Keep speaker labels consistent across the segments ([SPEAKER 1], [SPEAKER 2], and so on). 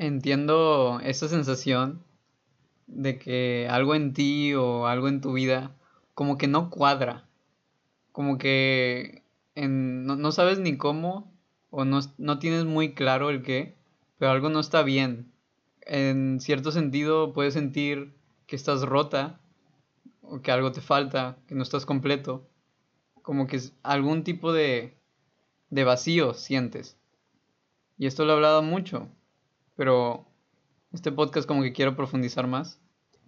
[SPEAKER 1] Entiendo esa sensación de que algo en ti o algo en tu vida como que no cuadra. Como que no, no, sabes ni cómo o no, no tienes muy claro el qué, pero algo no está bien. En cierto sentido puedes sentir que estás rota o que algo te falta, que no estás completo. Como que algún tipo de, de vacío sientes. Y esto lo he hablado mucho, pero este podcast como que quiero profundizar más.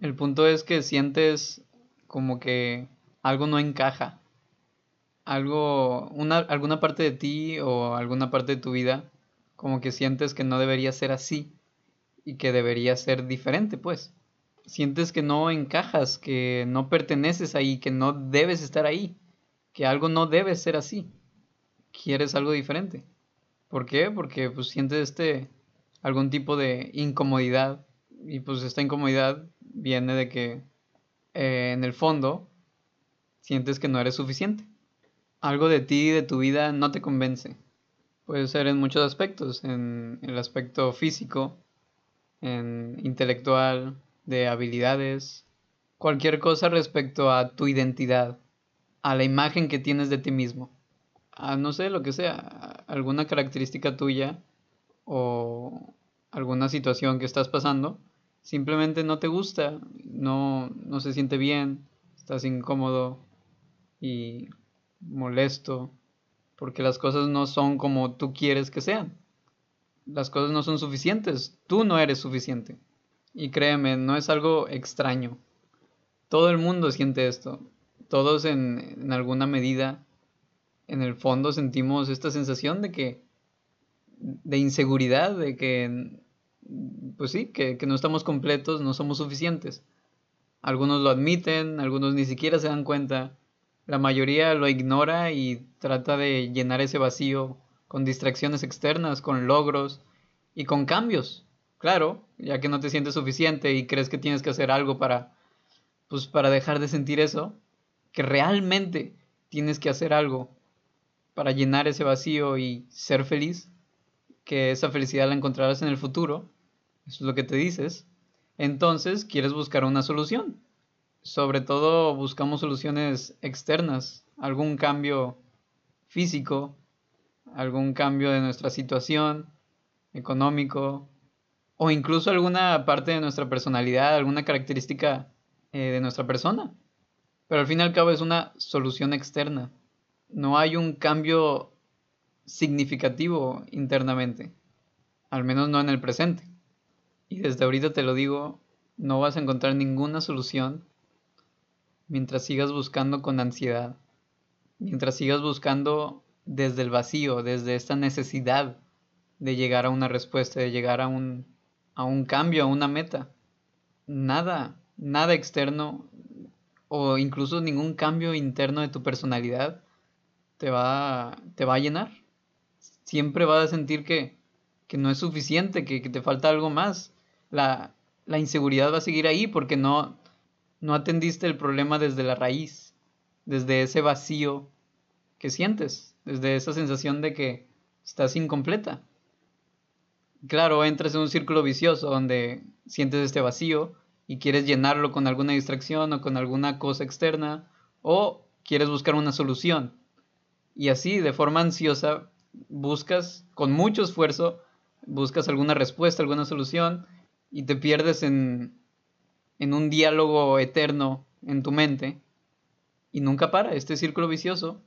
[SPEAKER 1] El punto es que sientes como que algo no encaja. Algo, una, alguna parte de ti o alguna parte de tu vida, como que sientes que no debería ser así y que debería ser diferente, pues. Sientes que no encajas, que no perteneces ahí, que no debes estar ahí, que algo no debe ser así. Quieres algo diferente. ¿Por qué? Porque pues sientes este algún tipo de incomodidad y pues esta incomodidad viene de que eh, en el fondo sientes que no eres suficiente. Algo de ti, de tu vida, no te convence. Puede ser en muchos aspectos, en el aspecto físico, en intelectual, de habilidades, cualquier cosa respecto a tu identidad, a la imagen que tienes de ti mismo, a no sé lo que sea, alguna característica tuya o alguna situación que estás pasando, simplemente no te gusta, no, no se siente bien, estás incómodo y molesto, porque las cosas no son como tú quieres que sean. Las cosas no son suficientes, tú no eres suficiente. Y créeme, no es algo extraño. Todo el mundo siente esto. Todos en, en alguna medida, en el fondo, sentimos esta sensación de que, de inseguridad, de que pues sí, que, no estamos completos, no somos suficientes. Algunos lo admiten, algunos ni siquiera se dan cuenta. La mayoría lo ignora y trata de llenar ese vacío con distracciones externas, con logros y con cambios. Claro, ya que no te sientes suficiente y crees que tienes que hacer algo para pues para dejar de sentir eso, que realmente tienes que hacer algo para llenar ese vacío y ser feliz, que esa felicidad la encontrarás en el futuro, eso es lo que te dices, entonces quieres buscar una solución. Sobre todo buscamos soluciones externas, algún cambio físico, algún cambio de nuestra situación económico o incluso alguna parte de nuestra personalidad, alguna característica eh, de nuestra persona. Pero al fin y al cabo es una solución externa. No hay un cambio significativo internamente, al menos no en el presente. Y desde ahorita te lo digo, no vas a encontrar ninguna solución mientras sigas buscando con ansiedad, mientras sigas buscando desde el vacío, desde esta necesidad de llegar a una respuesta, de llegar a un, a un cambio, a una meta. Nada, nada externo o incluso ningún cambio interno de tu personalidad te va, te va a llenar. Siempre vas a sentir que, que no es suficiente, que, te falta algo más la, inseguridad va a seguir ahí porque no, no atendiste el problema desde la raíz, desde ese vacío que sientes, desde esa sensación de que estás incompleta. Claro, entras en un círculo vicioso donde sientes este vacío y quieres llenarlo con alguna distracción o con alguna cosa externa o quieres buscar una solución. Y así, de forma ansiosa, buscas con mucho esfuerzo, buscas alguna respuesta, alguna solución y te pierdes en, en un diálogo eterno en tu mente y nunca para este círculo vicioso.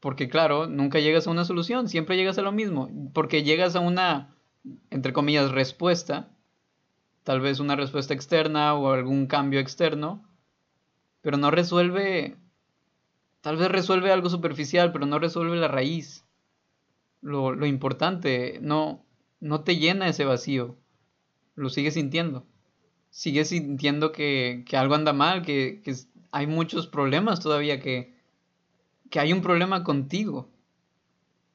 [SPEAKER 1] Porque claro, nunca llegas a una solución, siempre llegas a lo mismo, porque llegas a una, entre comillas, respuesta, tal vez una respuesta externa o algún cambio externo, pero no resuelve, tal vez resuelve algo superficial, pero no resuelve la raíz, lo, lo importante, no, no te llena ese vacío lo sigues sintiendo. Sigues sintiendo que, algo anda mal, que, hay muchos problemas todavía, que, que hay un problema contigo,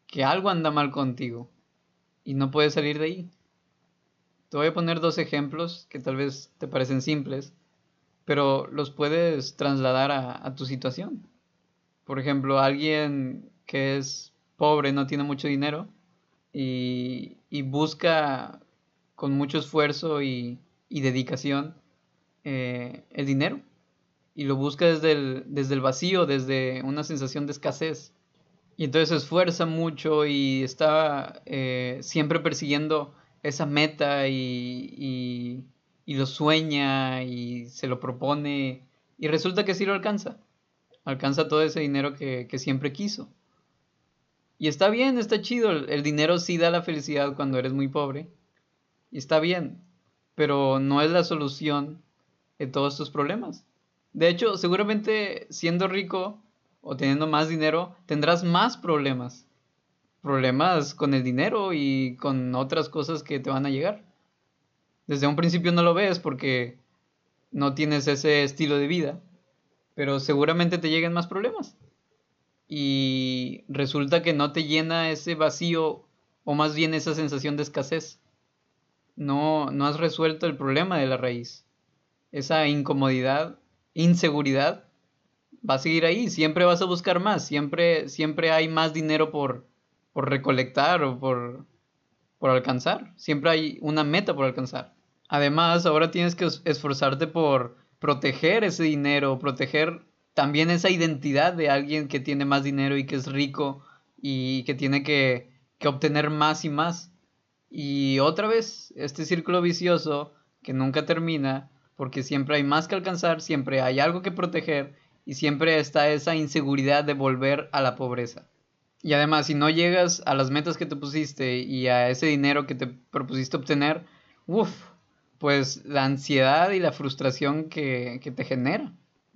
[SPEAKER 1] que algo anda mal contigo y no puedes salir de ahí. Te voy a poner dos ejemplos que tal vez te parecen simples, pero los puedes trasladar a, a tu situación. Por ejemplo, alguien que es pobre, no tiene mucho dinero y, busca con mucho esfuerzo y, dedicación eh, el dinero. Y lo busca desde el, desde el vacío, desde una sensación de escasez. Y entonces se esfuerza mucho y está eh, siempre persiguiendo esa meta y, lo sueña y se lo propone y resulta que sí lo alcanza. Alcanza todo ese dinero que siempre quiso. Y está bien, está chido. El, dinero sí da la felicidad cuando eres muy pobre. Y está bien. Pero no es la solución de todos tus problemas. De hecho, seguramente siendo rico o teniendo más dinero, tendrás más problemas. Problemas con el dinero y con otras cosas que te van a llegar. Desde un principio no lo ves porque no tienes ese estilo de vida. Pero seguramente te lleguen más problemas y resulta que no te llena ese vacío o más bien esa sensación de escasez. No, no has resuelto el problema de la raíz. Esa incomodidad, inseguridad, va a seguir ahí. Siempre vas a buscar más. Siempre, siempre hay más dinero por, por recolectar o por, por alcanzar. Siempre hay una meta por alcanzar. Además, ahora tienes que esforzarte por proteger ese dinero, proteger también esa identidad de alguien que tiene más dinero y que es rico y que tiene que, obtener más y más. Y otra vez, este círculo vicioso que nunca termina, porque siempre hay más que alcanzar, siempre hay algo que proteger y siempre está esa inseguridad de volver a la pobreza. Y además, si no llegas a las metas que te pusiste y a ese dinero que te propusiste obtener, uff, pues la ansiedad y la frustración que, que te genera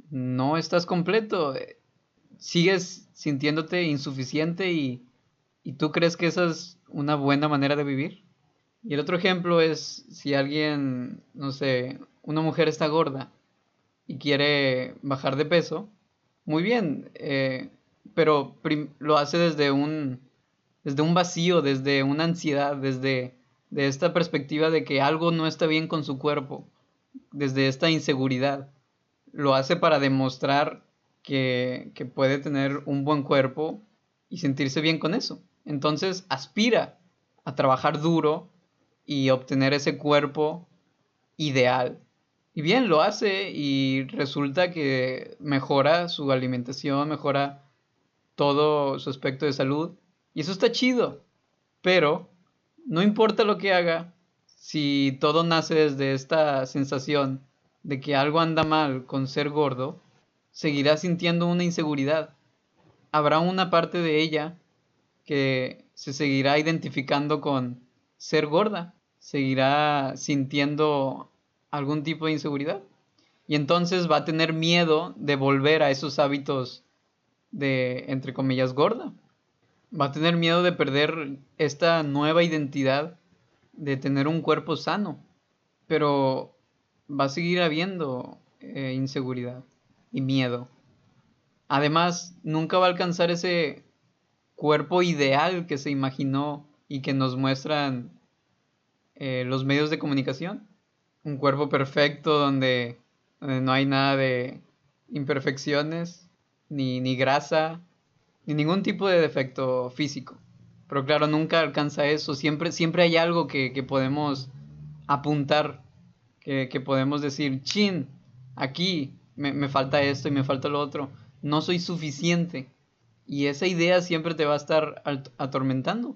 [SPEAKER 1] no estás completo, eh, sigues sintiéndote insuficiente y, y tú crees que esa es una buena manera de vivir. Y el otro ejemplo es si alguien, no sé, una mujer está gorda y quiere bajar de peso, muy bien, eh, pero lo hace desde un, desde un vacío, desde una ansiedad, desde de esta perspectiva de que algo no está bien con su cuerpo, desde esta inseguridad lo hace para demostrar que, puede tener un buen cuerpo y sentirse bien con eso. Entonces aspira a trabajar duro y obtener ese cuerpo ideal. Y bien, lo hace y resulta que mejora su alimentación, mejora todo su aspecto de salud. Y eso está chido. Pero no importa lo que haga, si todo nace desde esta sensación de que algo anda mal con ser gordo, seguirá sintiendo una inseguridad. Habrá una parte de ella que se seguirá identificando con ser gorda, seguirá sintiendo algún tipo de inseguridad. Y entonces va a tener miedo de volver a esos hábitos de, entre comillas, gorda. Va a tener miedo de perder esta nueva identidad de tener un cuerpo sano. Pero va a seguir habiendo eh, inseguridad y miedo. Además, nunca va a alcanzar ese cuerpo ideal que se imaginó y que nos muestran eh, los medios de comunicación. Un cuerpo perfecto donde, no hay nada de imperfecciones, ni, ni grasa, ni ningún tipo de defecto físico. Pero claro, nunca alcanza eso. Siempre, siempre hay algo que, que podemos apuntar que, podemos decir, chin, aquí me, falta esto y me falta lo otro, no soy suficiente. Y esa idea siempre te va a estar atormentando.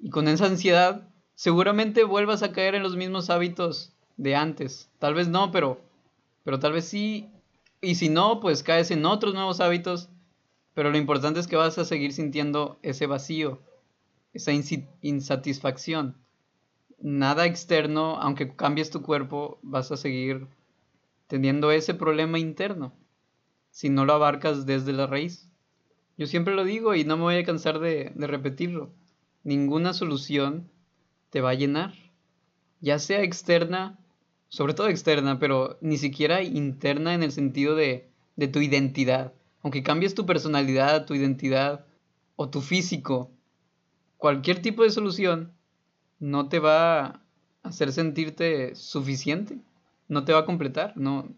[SPEAKER 1] Y con esa ansiedad, seguramente vuelvas a caer en los mismos hábitos de antes. Tal vez no, pero, pero tal vez sí. Y si no, pues caes en otros nuevos hábitos. Pero lo importante es que vas a seguir sintiendo ese vacío, esa insatisfacción nada externo, aunque cambies tu cuerpo, vas a seguir teniendo ese problema interno si no lo abarcas desde la raíz. Yo siempre lo digo y no me voy a cansar de, repetirlo. Ninguna solución te va a llenar, ya sea externa, sobre todo externa, pero ni siquiera interna en el sentido de, de tu identidad. Aunque cambies tu personalidad, tu identidad o tu físico, cualquier tipo de solución no te va a hacer sentirte suficiente, no te va a completar, no,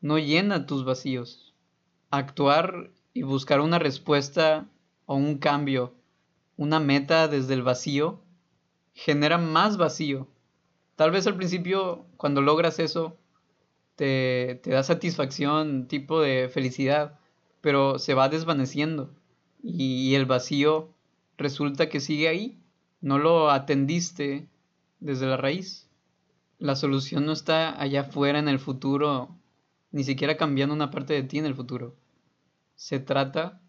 [SPEAKER 1] no llena tus vacíos. Actuar y buscar una respuesta o un cambio, una meta desde el vacío, genera más vacío, Tal vez al principio, cuando logras eso, te, te da satisfacción, tipo de felicidad, pero se va desvaneciendo y, y el vacío resulta que sigue ahí. No lo atendiste desde la raíz. La solución no está allá afuera en el futuro, ni siquiera cambiando una parte de ti en el futuro. Se trata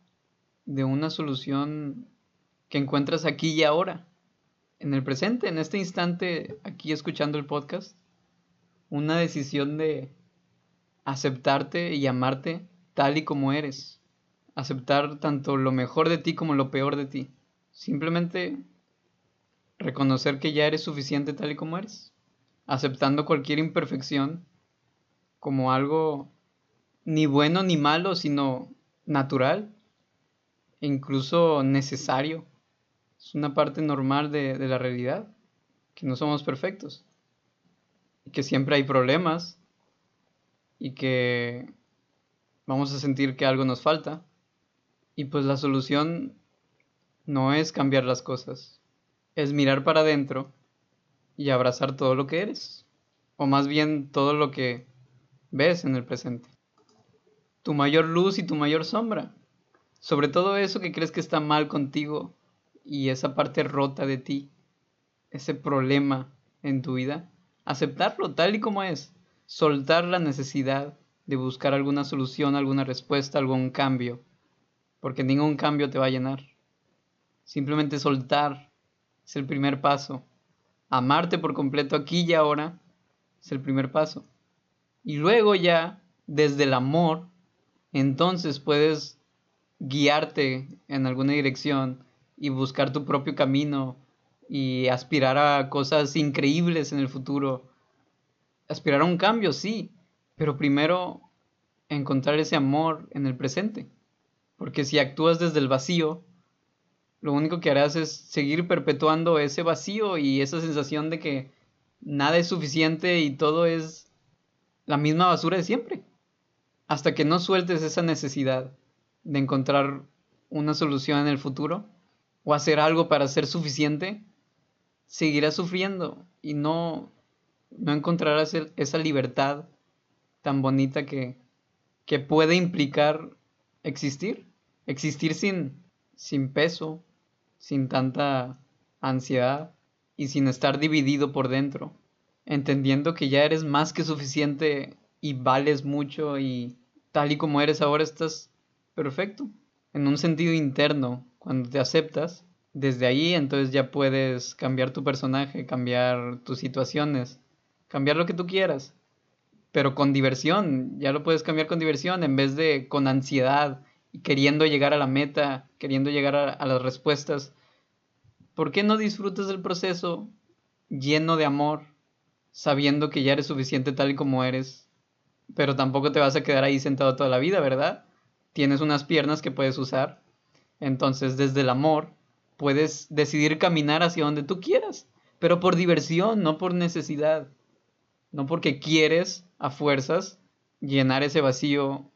[SPEAKER 1] de una solución que encuentras aquí y ahora, en el presente, en este instante, aquí escuchando el podcast. Una decisión de aceptarte y amarte tal y como eres. Aceptar tanto lo mejor de ti como lo peor de ti. Simplemente reconocer que ya eres suficiente tal y como eres. Aceptando cualquier imperfección como algo ni bueno ni malo, sino natural e incluso necesario. Es una parte normal de, de la realidad, que no somos perfectos, y que siempre hay problemas, y que vamos a sentir que algo nos falta, y pues la solución no es cambiar las cosas, es mirar para adentro y abrazar todo lo que eres, o más bien todo lo que ves en el presente. Tu mayor luz y tu mayor sombra. Sobre todo eso que crees que está mal contigo y esa parte rota de ti, ese problema en tu vida, aceptarlo tal y como es, soltar la necesidad de buscar alguna solución, alguna respuesta, algún cambio, porque ningún cambio te va a llenar. Simplemente soltar es el primer paso. Amarte por completo aquí y ahora es el primer paso. Y luego ya, desde el amor, entonces puedes guiarte en alguna dirección y buscar tu propio camino y aspirar a cosas increíbles en el futuro. Aspirar a un cambio, sí, pero primero encontrar ese amor en el presente. Porque si actúas desde el vacío, lo único que harás es seguir perpetuando ese vacío y esa sensación de que nada es suficiente y todo es la misma basura de siempre. Hasta que no sueltes esa necesidad de encontrar una solución en el futuro o hacer algo para ser suficiente, seguirás sufriendo y no, no encontrarás esa libertad tan bonita que, que puede implicar existir. Existir sin, sin peso, sin tanta ansiedad y sin estar dividido por dentro, entendiendo que ya eres más que suficiente y vales mucho y tal y como eres ahora estás perfecto, en un sentido interno, cuando te aceptas, desde ahí entonces ya puedes cambiar tu personaje, cambiar tus situaciones, cambiar lo que tú quieras, pero con diversión, ya lo puedes cambiar con diversión en vez de con ansiedad queriendo llegar a la meta, queriendo llegar a, a las respuestas. ¿Por qué no disfrutas del proceso lleno de amor, sabiendo que ya eres suficiente tal y como eres? Pero tampoco te vas a quedar ahí sentado toda la vida, ¿verdad? tienes unas piernas que puedes usar. Entonces, desde el amor, puedes decidir caminar hacia donde tú quieras, pero por diversión, no por necesidad. No porque quieres a fuerzas llenar ese vacío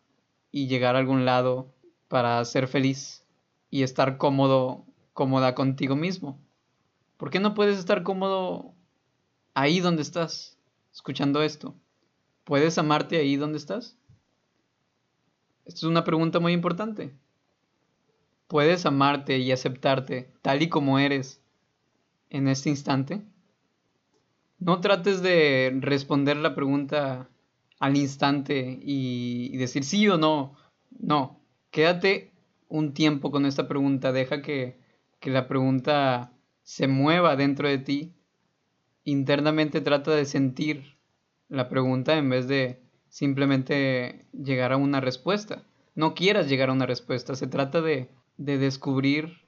[SPEAKER 1] y llegar a algún lado para ser feliz y estar cómodo, cómoda contigo mismo. ¿Por qué no puedes estar cómodo ahí donde estás, escuchando esto? ¿Puedes amarte ahí donde estás? Esta es una pregunta muy importante. ¿Puedes amarte y aceptarte tal y como eres en este instante? No trates de responder la pregunta al instante y, decir sí o no. No, quédate un tiempo con esta pregunta. Deja que, que la pregunta se mueva dentro de ti. Internamente trata de sentir la pregunta en vez de simplemente llegar a una respuesta. No quieras llegar a una respuesta, se trata de, de descubrir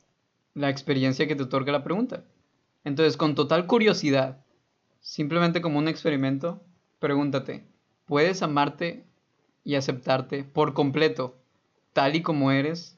[SPEAKER 1] la experiencia que te otorga la pregunta. Entonces, con total curiosidad, simplemente como un experimento, pregúntate, ¿puedes amarte y aceptarte por completo, tal y como eres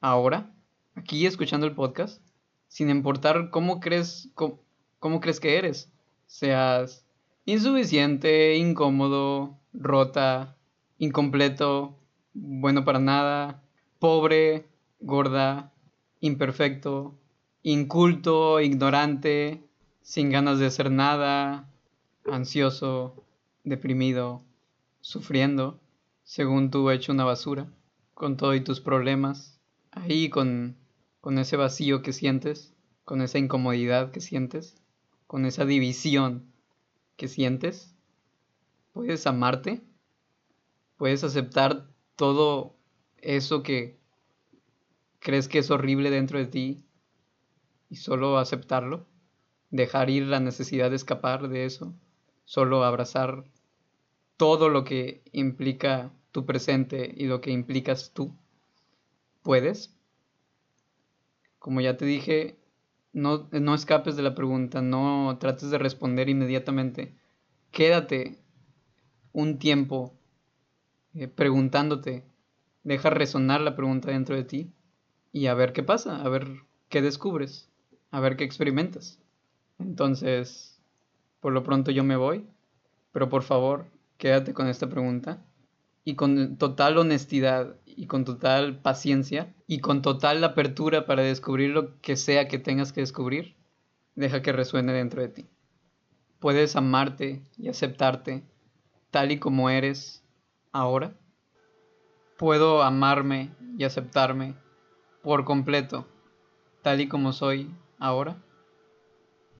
[SPEAKER 1] ahora, aquí escuchando el podcast, sin importar cómo crees, cómo crees que eres? Seas insuficiente, incómodo, rota, incompleto, bueno para nada, pobre, gorda, imperfecto, inculto, ignorante, sin ganas de hacer nada, ansioso, deprimido, sufriendo, según tú hecho una basura, con todos tus problemas, ahí con, con ese vacío que sientes, con esa incomodidad que sientes, con esa división que sientes, puedes amarte, puedes aceptar todo eso que crees que es horrible dentro de ti y solo aceptarlo, dejar ir la necesidad de escapar de eso, solo abrazar todo lo que implica tu presente y lo que implicas tú. ¿Puedes? Como ya te dije, no, no escapes de la pregunta, no trates de responder inmediatamente. Quédate un tiempo eh, preguntándote, deja resonar la pregunta dentro de ti y a ver qué pasa, a ver qué descubres, a ver qué experimentas. Entonces, por lo pronto yo me voy, pero por favor, quédate con esta pregunta y con total honestidad y con total paciencia y con total apertura para descubrir lo que sea que tengas que descubrir, deja que resuene dentro de ti. Puedes amarte y aceptarte tal y como eres ahora. Puedo amarme y aceptarme por completo tal y como soy ahora.